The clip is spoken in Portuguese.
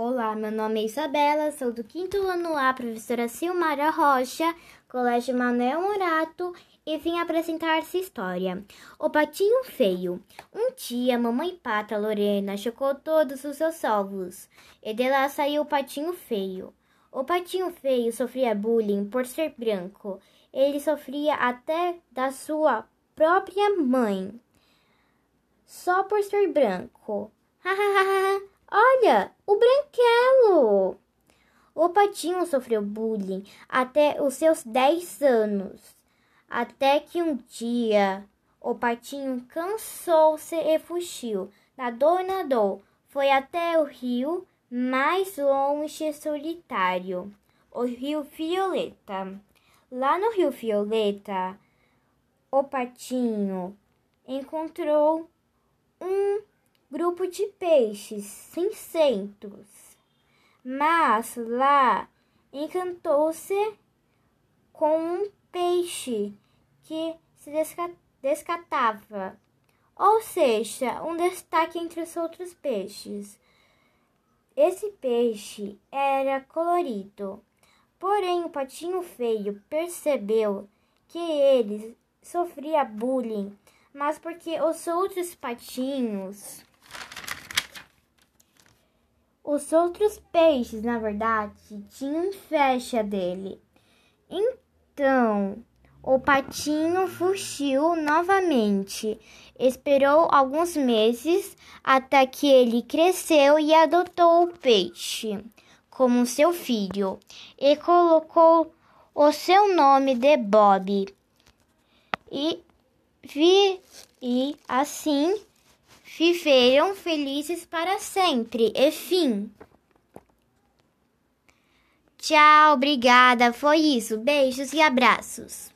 Olá, meu nome é Isabela, sou do quinto ano A, professora Silmara Rocha, Colégio Manuel Morato, e vim apresentar essa história. O Patinho Feio. Um dia, mamãe pata Lorena chocou todos os seus ovos, e de lá saiu o Patinho Feio. O Patinho Feio sofria bullying por ser branco. Ele sofria até da sua própria mãe, só por ser branco. Olha, o branquelo! O patinho sofreu bullying até os seus 10 anos. Até que um dia o patinho cansou-se e fugiu. Nadou e nadou. Foi até o rio mais longe e solitário, o rio Violeta. Lá no rio Violeta, o patinho encontrou um grupo de peixes cinzentos. Mas lá encantou-se com um peixe que se descatava, ou seja, um destaque entre os outros peixes. Esse peixe era colorido, porém o patinho feio percebeu que ele sofria bullying, mas porque os outros patinhos os outros peixes, na verdade, tinham inveja dele. Então, o patinho fugiu novamente. Esperou alguns meses até que ele cresceu e adotou o peixe como seu filho e colocou o seu nome de Bob. E, vi, e assim viveram felizes para sempre. E fim. Tchau, obrigada. Foi isso. Beijos e abraços.